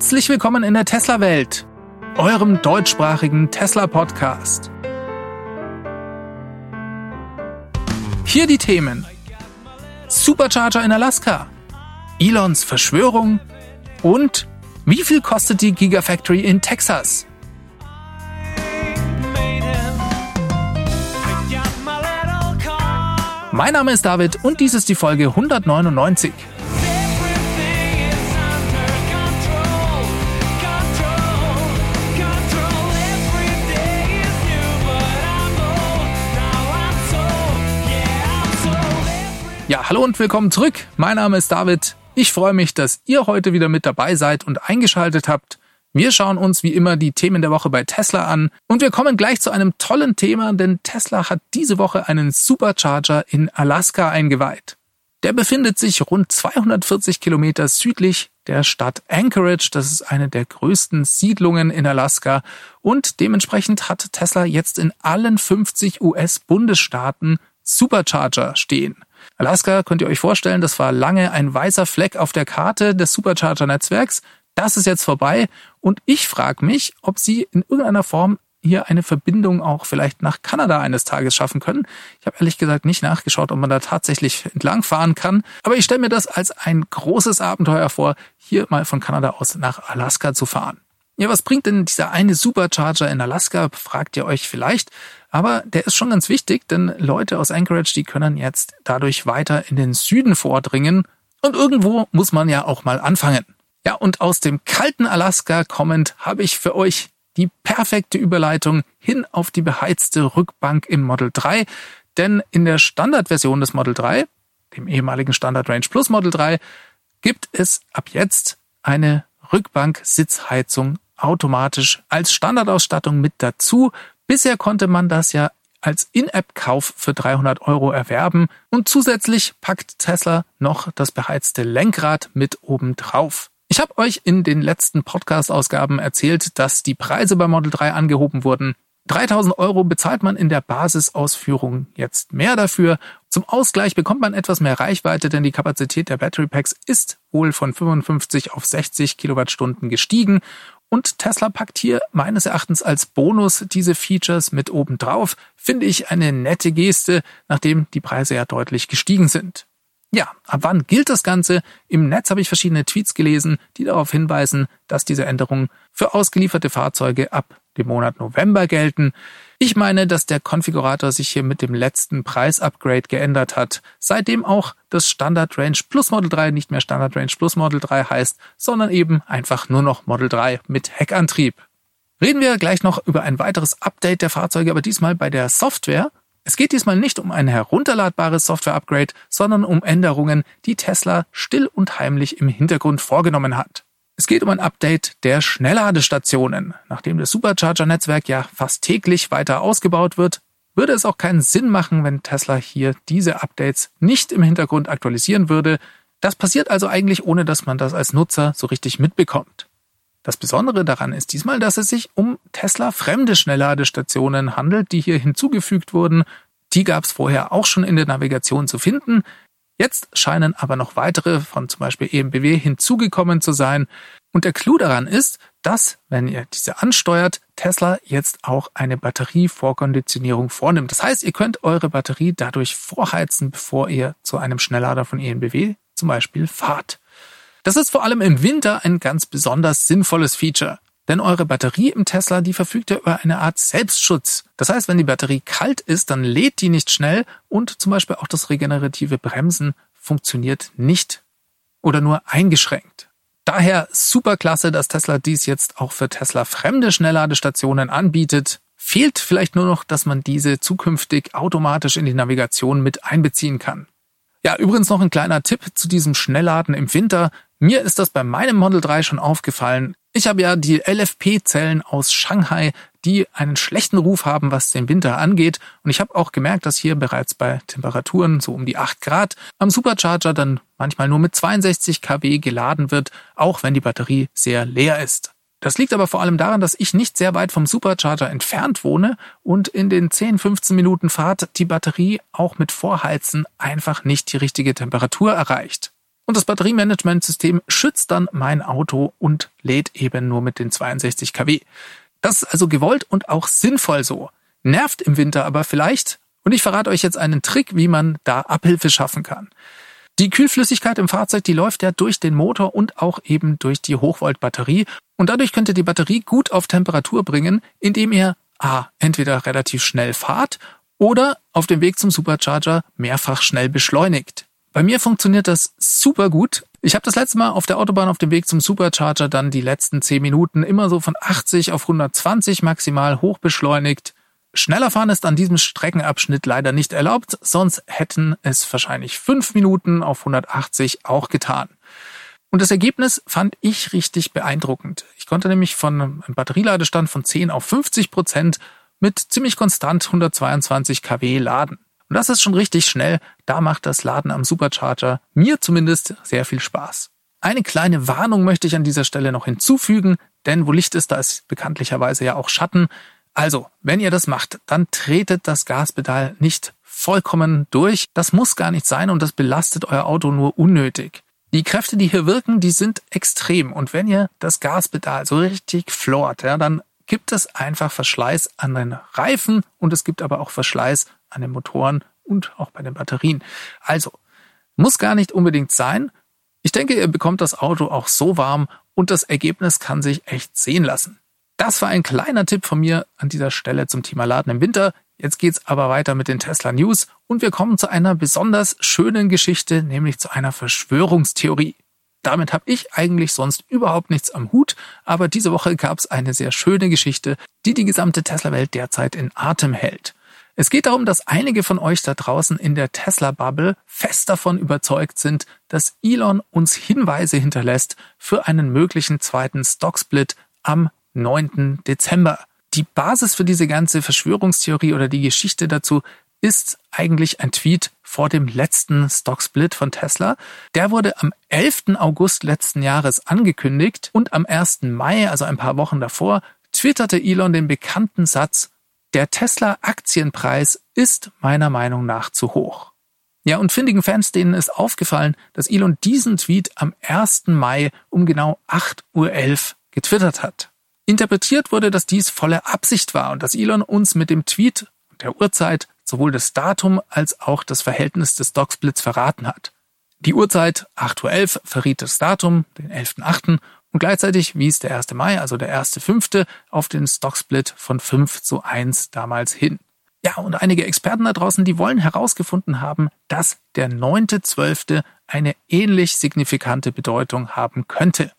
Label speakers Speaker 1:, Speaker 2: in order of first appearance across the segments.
Speaker 1: Herzlich willkommen in der Tesla-Welt, eurem deutschsprachigen Tesla-Podcast. Hier die Themen. Supercharger in Alaska, Elons Verschwörung und wie viel kostet die Gigafactory in Texas? Mein Name ist David und dies ist die Folge 199. Ja, hallo und willkommen zurück. Mein Name ist David. Ich freue mich, dass ihr heute wieder mit dabei seid und eingeschaltet habt. Wir schauen uns wie immer die Themen der Woche bei Tesla an und wir kommen gleich zu einem tollen Thema, denn Tesla hat diese Woche einen Supercharger in Alaska eingeweiht. Der befindet sich rund 240 Kilometer südlich der Stadt Anchorage. Das ist eine der größten Siedlungen in Alaska und dementsprechend hat Tesla jetzt in allen 50 US-Bundesstaaten Supercharger stehen. Alaska könnt ihr euch vorstellen, das war lange ein weißer Fleck auf der Karte des Supercharger-Netzwerks. Das ist jetzt vorbei und ich frage mich, ob sie in irgendeiner Form hier eine Verbindung auch vielleicht nach Kanada eines Tages schaffen können. Ich habe ehrlich gesagt nicht nachgeschaut, ob man da tatsächlich entlangfahren kann. Aber ich stelle mir das als ein großes Abenteuer vor, hier mal von Kanada aus nach Alaska zu fahren. Ja, was bringt denn dieser eine Supercharger in Alaska, fragt ihr euch vielleicht. Aber der ist schon ganz wichtig, denn Leute aus Anchorage, die können jetzt dadurch weiter in den Süden vordringen. Und irgendwo muss man ja auch mal anfangen. Ja, und aus dem kalten Alaska kommend habe ich für euch die perfekte Überleitung hin auf die beheizte Rückbank im Model 3. Denn in der Standardversion des Model 3, dem ehemaligen Standard Range Plus Model 3, gibt es ab jetzt eine Rückbank-Sitzheizung automatisch als Standardausstattung mit dazu. Bisher konnte man das ja als In-App-Kauf für 300 Euro erwerben und zusätzlich packt Tesla noch das beheizte Lenkrad mit oben drauf. Ich habe euch in den letzten Podcast-Ausgaben erzählt, dass die Preise bei Model 3 angehoben wurden. 3000 Euro bezahlt man in der Basisausführung jetzt mehr dafür. Zum Ausgleich bekommt man etwas mehr Reichweite, denn die Kapazität der Battery Packs ist wohl von 55 auf 60 Kilowattstunden gestiegen und Tesla packt hier meines Erachtens als Bonus diese Features mit oben drauf. Finde ich eine nette Geste, nachdem die Preise ja deutlich gestiegen sind. Ja, ab wann gilt das Ganze? Im Netz habe ich verschiedene Tweets gelesen, die darauf hinweisen, dass diese Änderungen für ausgelieferte Fahrzeuge ab dem Monat November gelten. Ich meine, dass der Konfigurator sich hier mit dem letzten Preisupgrade geändert hat, seitdem auch das Standard Range Plus Model 3 nicht mehr Standard Range Plus Model 3 heißt, sondern eben einfach nur noch Model 3 mit Heckantrieb. Reden wir gleich noch über ein weiteres Update der Fahrzeuge, aber diesmal bei der Software. Es geht diesmal nicht um ein herunterladbares Software-Upgrade, sondern um Änderungen, die Tesla still und heimlich im Hintergrund vorgenommen hat. Es geht um ein Update der Schnellladestationen. Nachdem das Supercharger-Netzwerk ja fast täglich weiter ausgebaut wird, würde es auch keinen Sinn machen, wenn Tesla hier diese Updates nicht im Hintergrund aktualisieren würde. Das passiert also eigentlich, ohne dass man das als Nutzer so richtig mitbekommt. Das Besondere daran ist diesmal, dass es sich um Tesla fremde Schnellladestationen handelt, die hier hinzugefügt wurden. Die gab es vorher auch schon in der Navigation zu finden. Jetzt scheinen aber noch weitere von zum Beispiel EMBW hinzugekommen zu sein. Und der Clou daran ist, dass, wenn ihr diese ansteuert, Tesla jetzt auch eine Batterievorkonditionierung vornimmt. Das heißt, ihr könnt eure Batterie dadurch vorheizen, bevor ihr zu einem Schnelllader von ENBW zum Beispiel fahrt. Das ist vor allem im Winter ein ganz besonders sinnvolles Feature. Denn eure Batterie im Tesla, die verfügt ja über eine Art Selbstschutz. Das heißt, wenn die Batterie kalt ist, dann lädt die nicht schnell und zum Beispiel auch das regenerative Bremsen funktioniert nicht oder nur eingeschränkt. Daher super klasse, dass Tesla dies jetzt auch für Tesla fremde Schnellladestationen anbietet. Fehlt vielleicht nur noch, dass man diese zukünftig automatisch in die Navigation mit einbeziehen kann. Ja, übrigens noch ein kleiner Tipp zu diesem Schnellladen im Winter. Mir ist das bei meinem Model 3 schon aufgefallen. Ich habe ja die LFP-Zellen aus Shanghai, die einen schlechten Ruf haben, was den Winter angeht. Und ich habe auch gemerkt, dass hier bereits bei Temperaturen so um die 8 Grad am Supercharger dann manchmal nur mit 62 kW geladen wird, auch wenn die Batterie sehr leer ist. Das liegt aber vor allem daran, dass ich nicht sehr weit vom Supercharger entfernt wohne und in den 10, 15 Minuten Fahrt die Batterie auch mit Vorheizen einfach nicht die richtige Temperatur erreicht. Und das Batteriemanagementsystem schützt dann mein Auto und lädt eben nur mit den 62 kW. Das ist also gewollt und auch sinnvoll so. Nervt im Winter aber vielleicht. Und ich verrate euch jetzt einen Trick, wie man da Abhilfe schaffen kann. Die Kühlflüssigkeit im Fahrzeug, die läuft ja durch den Motor und auch eben durch die Hochvoltbatterie. Und dadurch könnt ihr die Batterie gut auf Temperatur bringen, indem ihr A, entweder relativ schnell fahrt oder auf dem Weg zum Supercharger mehrfach schnell beschleunigt. Bei mir funktioniert das super gut. Ich habe das letzte Mal auf der Autobahn auf dem Weg zum Supercharger dann die letzten 10 Minuten immer so von 80 auf 120 maximal hoch beschleunigt. Schneller fahren ist an diesem Streckenabschnitt leider nicht erlaubt, sonst hätten es wahrscheinlich 5 Minuten auf 180 auch getan. Und das Ergebnis fand ich richtig beeindruckend. Ich konnte nämlich von einem Batterieladestand von 10 auf 50 Prozent mit ziemlich konstant 122 kW laden. Und das ist schon richtig schnell. Da macht das Laden am Supercharger mir zumindest sehr viel Spaß. Eine kleine Warnung möchte ich an dieser Stelle noch hinzufügen, denn wo Licht ist, da ist bekanntlicherweise ja auch Schatten. Also, wenn ihr das macht, dann tretet das Gaspedal nicht vollkommen durch. Das muss gar nicht sein und das belastet euer Auto nur unnötig. Die Kräfte, die hier wirken, die sind extrem. Und wenn ihr das Gaspedal so richtig flort, ja, dann gibt es einfach Verschleiß an den Reifen und es gibt aber auch Verschleiß an den Motoren und auch bei den Batterien. Also, muss gar nicht unbedingt sein. Ich denke, ihr bekommt das Auto auch so warm und das Ergebnis kann sich echt sehen lassen. Das war ein kleiner Tipp von mir an dieser Stelle zum Thema Laden im Winter. Jetzt geht's aber weiter mit den Tesla News und wir kommen zu einer besonders schönen Geschichte, nämlich zu einer Verschwörungstheorie. Damit habe ich eigentlich sonst überhaupt nichts am Hut, aber diese Woche gab es eine sehr schöne Geschichte, die die gesamte Tesla-Welt derzeit in Atem hält. Es geht darum, dass einige von euch da draußen in der Tesla-Bubble fest davon überzeugt sind, dass Elon uns Hinweise hinterlässt für einen möglichen zweiten Stocksplit am 9. Dezember. Die Basis für diese ganze Verschwörungstheorie oder die Geschichte dazu ist eigentlich ein Tweet vor dem letzten Stocksplit von Tesla. Der wurde am 11. August letzten Jahres angekündigt und am 1. Mai, also ein paar Wochen davor, twitterte Elon den bekannten Satz, der Tesla-Aktienpreis ist meiner Meinung nach zu hoch. Ja, und findigen Fans, denen ist aufgefallen, dass Elon diesen Tweet am 1. Mai um genau 8.11 Uhr getwittert hat. Interpretiert wurde, dass dies volle Absicht war und dass Elon uns mit dem Tweet und der Uhrzeit sowohl das Datum als auch das Verhältnis des Stocksplits verraten hat. Die Uhrzeit 8.11 Uhr verriet das Datum, den 11.8. und gleichzeitig wies der 1. Mai, also der 1.5. auf den Stocksplit von 5 zu 1 damals hin. Ja, und einige Experten da draußen, die wollen herausgefunden haben, dass der 9.12. eine ähnlich signifikante Bedeutung haben könnte.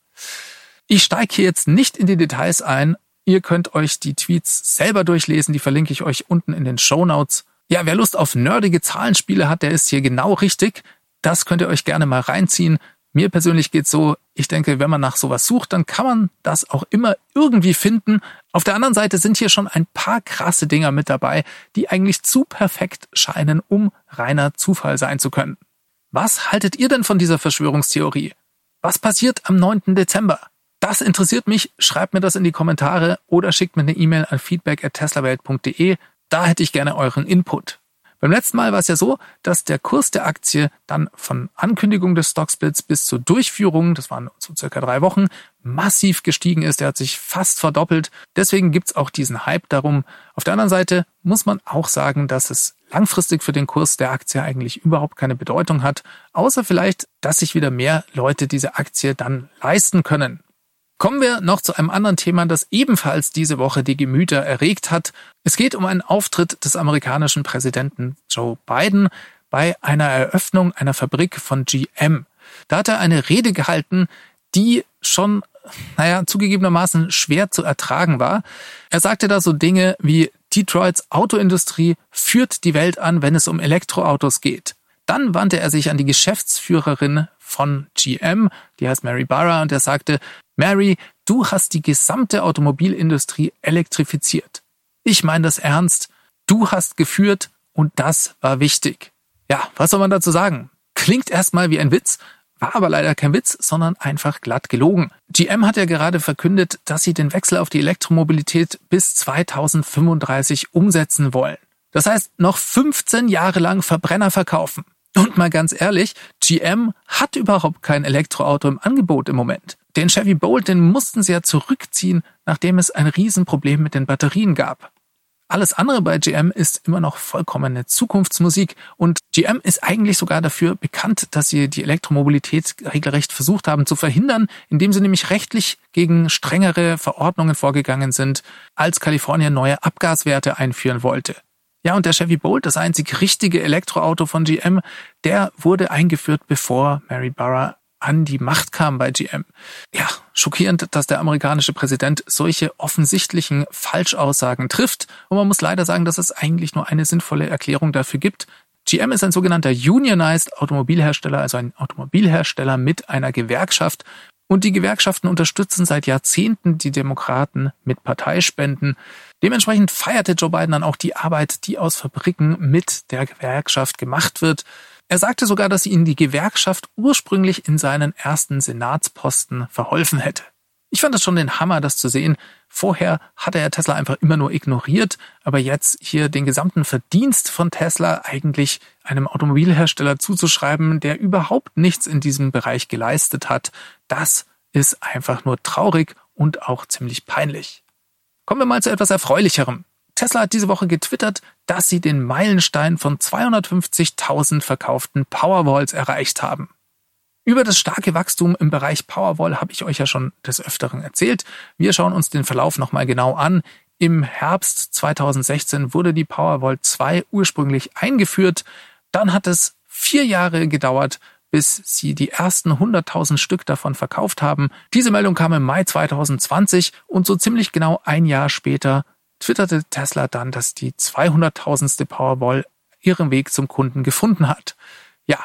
Speaker 1: Ich steige hier jetzt nicht in die Details ein. Ihr könnt euch die Tweets selber durchlesen, die verlinke ich euch unten in den Show Notes. Ja, wer Lust auf nerdige Zahlenspiele hat, der ist hier genau richtig. Das könnt ihr euch gerne mal reinziehen. Mir persönlich geht's so, ich denke, wenn man nach sowas sucht, dann kann man das auch immer irgendwie finden. Auf der anderen Seite sind hier schon ein paar krasse Dinger mit dabei, die eigentlich zu perfekt scheinen, um reiner Zufall sein zu können. Was haltet ihr denn von dieser Verschwörungstheorie? Was passiert am 9. Dezember? Das interessiert mich, schreibt mir das in die Kommentare oder schickt mir eine E-Mail an feedback@teslawelt.de. Da hätte ich gerne euren Input. Beim letzten Mal war es ja so, dass der Kurs der Aktie dann von Ankündigung des Stocksplits bis zur Durchführung, das waren so circa drei Wochen, massiv gestiegen ist. Er hat sich fast verdoppelt. Deswegen gibt's auch diesen Hype darum. Auf der anderen Seite muss man auch sagen, dass es langfristig für den Kurs der Aktie eigentlich überhaupt keine Bedeutung hat, außer vielleicht, dass sich wieder mehr Leute diese Aktie dann leisten können. Kommen wir noch zu einem anderen Thema, das ebenfalls diese Woche die Gemüter erregt hat. Es geht um einen Auftritt des amerikanischen Präsidenten Joe Biden bei einer Eröffnung einer Fabrik von GM. Da hat er eine Rede gehalten, die schon, naja, zugegebenermaßen schwer zu ertragen war. Er sagte da so Dinge wie Detroits Autoindustrie führt die Welt an, wenn es um Elektroautos geht. Dann wandte er sich an die Geschäftsführerin von GM, die heißt Mary Barra, und er sagte, Mary, du hast die gesamte Automobilindustrie elektrifiziert. Ich meine das ernst. Du hast geführt und das war wichtig. Ja, was soll man dazu sagen? Klingt erstmal wie ein Witz, war aber leider kein Witz, sondern einfach glatt gelogen. GM hat ja gerade verkündet, dass sie den Wechsel auf die Elektromobilität bis 2035 umsetzen wollen. Das heißt, noch 15 Jahre lang Verbrenner verkaufen. Und mal ganz ehrlich, GM hat überhaupt kein Elektroauto im Angebot im Moment. Den Chevy Bolt, den mussten sie ja zurückziehen, nachdem es ein Riesenproblem mit den Batterien gab. Alles andere bei GM ist immer noch vollkommene Zukunftsmusik und GM ist eigentlich sogar dafür bekannt, dass sie die Elektromobilität regelrecht versucht haben zu verhindern, indem sie nämlich rechtlich gegen strengere Verordnungen vorgegangen sind, als Kalifornien neue Abgaswerte einführen wollte. Ja, und der Chevy Bolt, das einzig richtige Elektroauto von GM, der wurde eingeführt, bevor Mary Barra an die Macht kam bei GM. Ja, schockierend, dass der amerikanische Präsident solche offensichtlichen Falschaussagen trifft. Und man muss leider sagen, dass es eigentlich nur eine sinnvolle Erklärung dafür gibt. GM ist ein sogenannter Unionized Automobilhersteller, also ein Automobilhersteller mit einer Gewerkschaft. Und die Gewerkschaften unterstützen seit Jahrzehnten die Demokraten mit Parteispenden. Dementsprechend feierte Joe Biden dann auch die Arbeit, die aus Fabriken mit der Gewerkschaft gemacht wird. Er sagte sogar, dass ihn die Gewerkschaft ursprünglich in seinen ersten Senatsposten verholfen hätte. Ich fand das schon den Hammer, das zu sehen. Vorher hatte er Tesla einfach immer nur ignoriert, aber jetzt hier den gesamten Verdienst von Tesla eigentlich einem Automobilhersteller zuzuschreiben, der überhaupt nichts in diesem Bereich geleistet hat, das ist einfach nur traurig und auch ziemlich peinlich. Kommen wir mal zu etwas Erfreulicherem. Tesla hat diese Woche getwittert, dass sie den Meilenstein von 250.000 verkauften Powerwalls erreicht haben. Über das starke Wachstum im Bereich Powerwall habe ich euch ja schon des Öfteren erzählt. Wir schauen uns den Verlauf nochmal genau an. Im Herbst 2016 wurde die Powerwall 2 ursprünglich eingeführt. Dann hat es vier Jahre gedauert, bis sie die ersten 100.000 Stück davon verkauft haben. Diese Meldung kam im Mai 2020 und so ziemlich genau ein Jahr später twitterte Tesla dann, dass die 200.000. Powerball ihren Weg zum Kunden gefunden hat. Ja,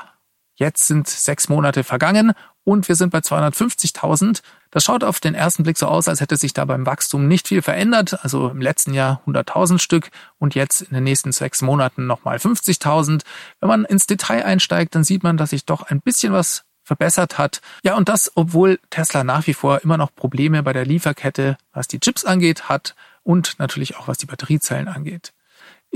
Speaker 1: jetzt sind sechs Monate vergangen und wir sind bei 250.000. Das schaut auf den ersten Blick so aus, als hätte sich da beim Wachstum nicht viel verändert. Also im letzten Jahr 100.000 Stück und jetzt in den nächsten sechs Monaten nochmal 50.000. Wenn man ins Detail einsteigt, dann sieht man, dass sich doch ein bisschen was verbessert hat. Ja, und das, obwohl Tesla nach wie vor immer noch Probleme bei der Lieferkette, was die Chips angeht, hat und natürlich auch was die Batteriezellen angeht.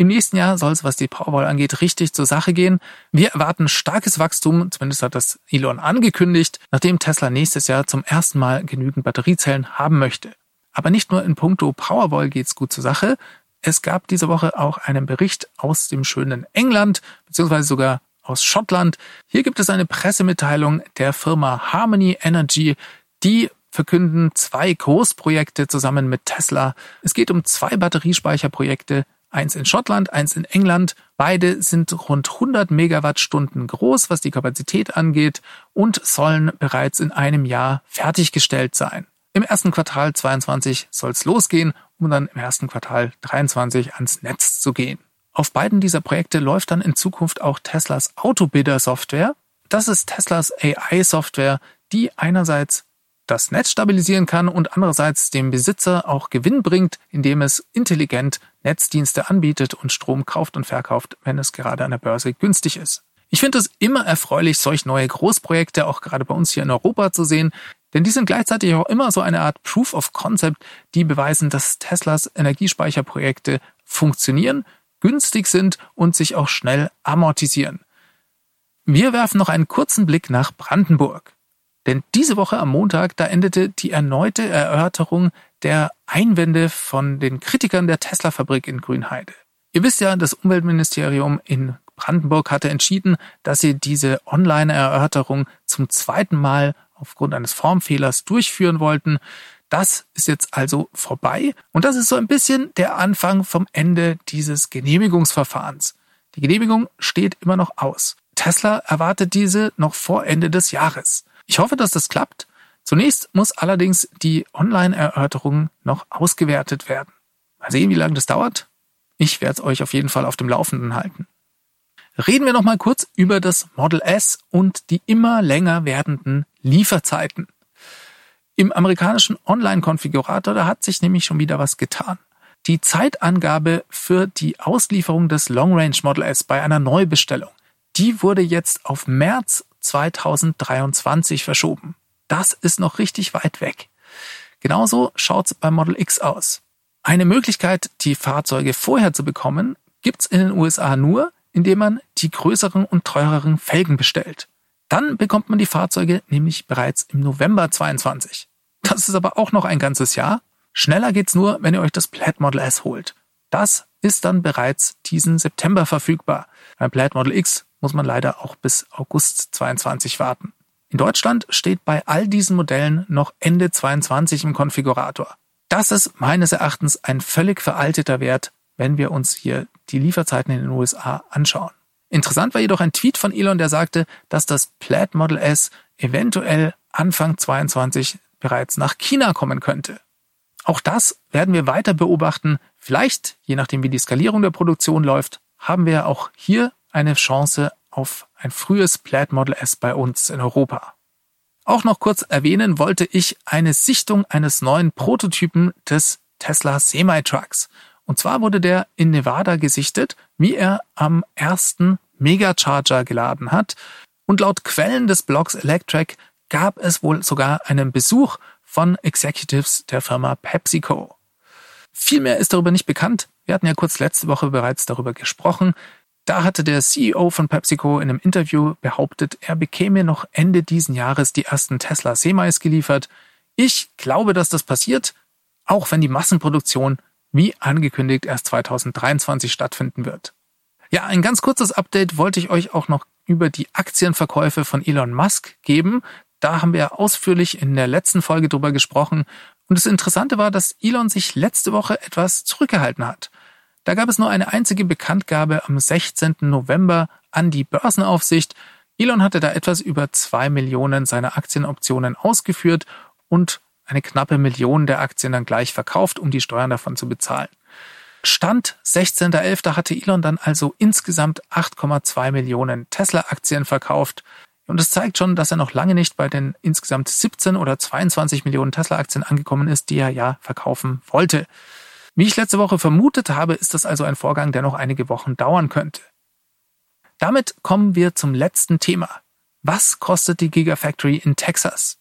Speaker 1: Im nächsten Jahr soll es, was die Powerwall angeht, richtig zur Sache gehen. Wir erwarten starkes Wachstum, zumindest hat das Elon angekündigt, nachdem Tesla nächstes Jahr zum ersten Mal genügend Batteriezellen haben möchte. Aber nicht nur in puncto Powerwall geht's gut zur Sache. Es gab diese Woche auch einen Bericht aus dem schönen England, beziehungsweise sogar aus Schottland. Hier gibt es eine Pressemitteilung der Firma Harmony Energy, die verkünden zwei Großprojekte zusammen mit Tesla. Es geht um zwei Batteriespeicherprojekte, eins in Schottland, eins in England. Beide sind rund 100 Megawattstunden groß, was die Kapazität angeht und sollen bereits in einem Jahr fertiggestellt sein. Im ersten Quartal 22 soll es losgehen, um dann im ersten Quartal 23 ans Netz zu gehen. Auf beiden dieser Projekte läuft dann in Zukunft auch Teslas Autobidder-Software. Das ist Teslas AI-Software, die einerseits das Netz stabilisieren kann und andererseits dem Besitzer auch Gewinn bringt, indem es intelligent Netzdienste anbietet und Strom kauft und verkauft, wenn es gerade an der Börse günstig ist. Ich finde es immer erfreulich, solch neue Großprojekte auch gerade bei uns hier in Europa zu sehen, denn die sind gleichzeitig auch immer so eine Art Proof of Concept, die beweisen, dass Teslas Energiespeicherprojekte funktionieren, günstig sind und sich auch schnell amortisieren. Wir werfen noch einen kurzen Blick nach Brandenburg. Denn diese Woche am Montag, da endete die erneute Erörterung der Einwände von den Kritikern der Tesla-Fabrik in Grünheide. Ihr wisst ja, das Umweltministerium in Brandenburg hatte entschieden, dass sie diese Online-Erörterung zum zweiten Mal aufgrund eines Formfehlers durchführen wollten. Das ist jetzt also vorbei und das ist so ein bisschen der Anfang vom Ende dieses Genehmigungsverfahrens. Die Genehmigung steht immer noch aus. Tesla erwartet diese noch vor Ende des Jahres. Ich hoffe, dass das klappt. Zunächst muss allerdings die Online-Erörterung noch ausgewertet werden. Mal sehen, wie lange das dauert. Ich werde es euch auf jeden Fall auf dem Laufenden halten. Reden wir noch mal kurz über das Model S und die immer länger werdenden Lieferzeiten. Im amerikanischen Online-Konfigurator, da hat sich nämlich schon wieder was getan. Die Zeitangabe für die Auslieferung des Long Range Model S bei einer Neubestellung, die wurde jetzt auf März 2023 verschoben. Das ist noch richtig weit weg. Genauso schaut's beim Model X aus. Eine Möglichkeit, die Fahrzeuge vorher zu bekommen, gibt's in den USA nur, indem man die größeren und teureren Felgen bestellt. Dann bekommt man die Fahrzeuge nämlich bereits im November 22. Das ist aber auch noch ein ganzes Jahr. Schneller geht's nur, wenn ihr euch das Plaid Model S holt. Das ist dann bereits diesen September verfügbar. Beim Plaid Model X muss man leider auch bis August 22 warten. In Deutschland steht bei all diesen Modellen noch Ende 22 im Konfigurator. Das ist meines Erachtens ein völlig veralteter Wert, wenn wir uns hier die Lieferzeiten in den USA anschauen. Interessant war jedoch ein Tweet von Elon, der sagte, dass das Plaid Model S eventuell Anfang 22 bereits nach China kommen könnte. Auch das werden wir weiter beobachten. Vielleicht, je nachdem wie die Skalierung der Produktion läuft, haben wir auch hier eine Chance auf ein frühes Plaid Model S bei uns in Europa. Auch noch kurz erwähnen wollte ich eine Sichtung eines neuen Prototypen des Tesla Semi-Trucks. Und zwar wurde der in Nevada gesichtet, wie er am ersten Megacharger geladen hat. Und laut Quellen des Blogs Electric gab es wohl sogar einen Besuch von Executives der Firma PepsiCo. Viel mehr ist darüber nicht bekannt. Wir hatten ja kurz letzte Woche bereits darüber gesprochen. Da hatte der CEO von PepsiCo in einem Interview behauptet, er bekäme noch Ende diesen Jahres die ersten Tesla Semis geliefert. Ich glaube, dass das passiert, auch wenn die Massenproduktion wie angekündigt erst 2023 stattfinden wird. Ja, ein ganz kurzes Update wollte ich euch auch noch über die Aktienverkäufe von Elon Musk geben. Da haben wir ausführlich in der letzten Folge drüber gesprochen. Und das Interessante war, dass Elon sich letzte Woche etwas zurückgehalten hat. Da gab es nur eine einzige Bekanntgabe am 16. November an die Börsenaufsicht. Elon hatte da etwas über zwei Millionen seiner Aktienoptionen ausgeführt und eine knappe Million der Aktien dann gleich verkauft, um die Steuern davon zu bezahlen. Stand 16.11. hatte Elon dann also insgesamt 8,2 Millionen Tesla-Aktien verkauft. Und es zeigt schon, dass er noch lange nicht bei den insgesamt 17 oder 22 Millionen Tesla-Aktien angekommen ist, die er ja verkaufen wollte. Wie ich letzte Woche vermutet habe, ist das also ein Vorgang, der noch einige Wochen dauern könnte. Damit kommen wir zum letzten Thema. Was kostet die Gigafactory in Texas?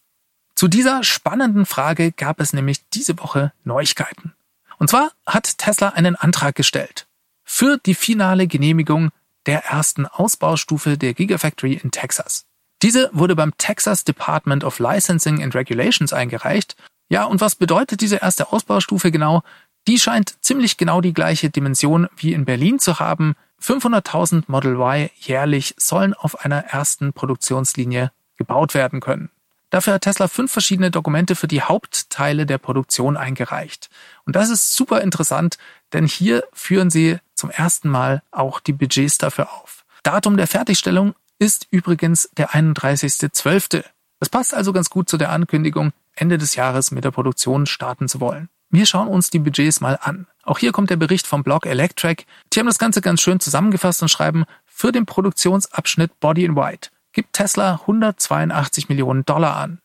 Speaker 1: Zu dieser spannenden Frage gab es nämlich diese Woche Neuigkeiten. Und zwar hat Tesla einen Antrag gestellt für die finale Genehmigung der ersten Ausbaustufe der Gigafactory in Texas. Diese wurde beim Texas Department of Licensing and Regulations eingereicht. Ja, und was bedeutet diese erste Ausbaustufe genau? Die scheint ziemlich genau die gleiche Dimension wie in Berlin zu haben. 500.000 Model Y jährlich sollen auf einer ersten Produktionslinie gebaut werden können. Dafür hat Tesla fünf verschiedene Dokumente für die Hauptteile der Produktion eingereicht. Und das ist super interessant, denn hier führen sie zum ersten Mal auch die Budgets dafür auf. Datum der Fertigstellung ist übrigens der 31.12. Das passt also ganz gut zu der Ankündigung, Ende des Jahres mit der Produktion starten zu wollen. Wir schauen uns die Budgets mal an. Auch hier kommt der Bericht vom Blog Electric. Die haben das Ganze ganz schön zusammengefasst und schreiben, für den Produktionsabschnitt Body in White gibt Tesla 182 Millionen Dollar an.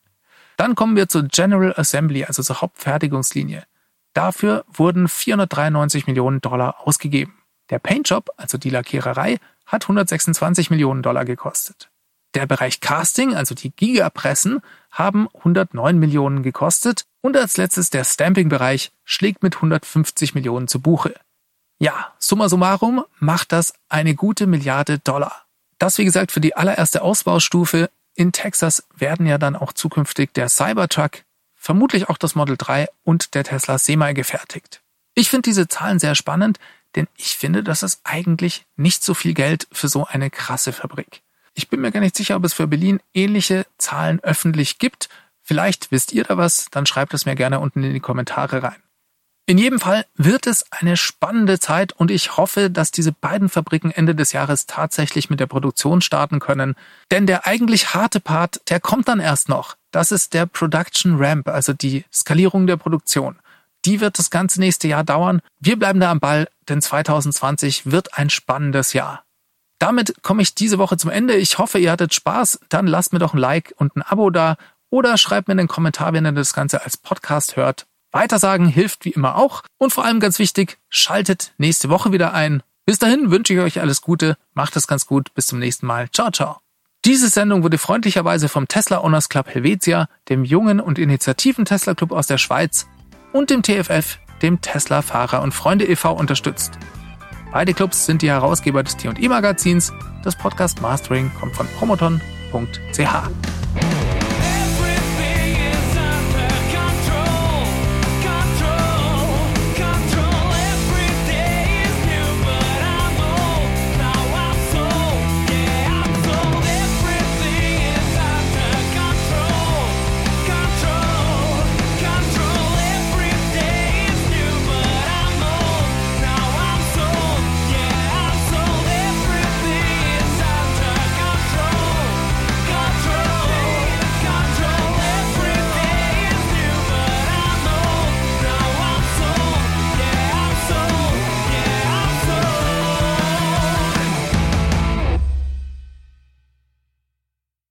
Speaker 1: Dann kommen wir zur General Assembly, also zur Hauptfertigungslinie. Dafür wurden 493 Millionen Dollar ausgegeben. Der Paintjob, also die Lackiererei, hat 126 Millionen Dollar gekostet. Der Bereich Casting, also die Gigapressen, haben 109 Millionen gekostet und als letztes der Stamping-Bereich schlägt mit 150 Millionen zu Buche. Ja, summa summarum macht das eine gute Milliarde Dollar. Das, wie gesagt, für die allererste Ausbaustufe. In Texas werden ja dann auch zukünftig der Cybertruck, vermutlich auch das Model 3 und der Tesla Semi gefertigt. Ich finde diese Zahlen sehr spannend, denn ich finde, das ist eigentlich nicht so viel Geld für so eine krasse Fabrik. Ich bin mir gar nicht sicher, ob es für Berlin ähnliche Zahlen öffentlich gibt. Vielleicht wisst ihr da was, dann schreibt es mir gerne unten in die Kommentare rein. In jedem Fall wird es eine spannende Zeit und ich hoffe, dass diese beiden Fabriken Ende des Jahres tatsächlich mit der Produktion starten können. Denn der eigentlich harte Part, der kommt dann erst noch. Das ist der Production Ramp, also die Skalierung der Produktion. Die wird das ganze nächste Jahr dauern. Wir bleiben da am Ball, denn 2020 wird ein spannendes Jahr. Damit komme ich diese Woche zum Ende. Ich hoffe, ihr hattet Spaß. Dann lasst mir doch ein Like und ein Abo da oder schreibt mir einen Kommentar, wenn ihr das Ganze als Podcast hört. Weitersagen hilft wie immer auch. Und vor allem ganz wichtig, schaltet nächste Woche wieder ein. Bis dahin wünsche ich euch alles Gute. Macht es ganz gut. Bis zum nächsten Mal. Ciao, ciao. Diese Sendung wurde freundlicherweise vom Tesla Owners Club Helvetia, dem jungen und initiativen Tesla Club aus der Schweiz und dem TFF, dem Tesla Fahrer und Freunde e.V. unterstützt. Beide Clubs sind die Herausgeber des T&E Magazins. Das Podcast Mastering kommt von promoton.ch.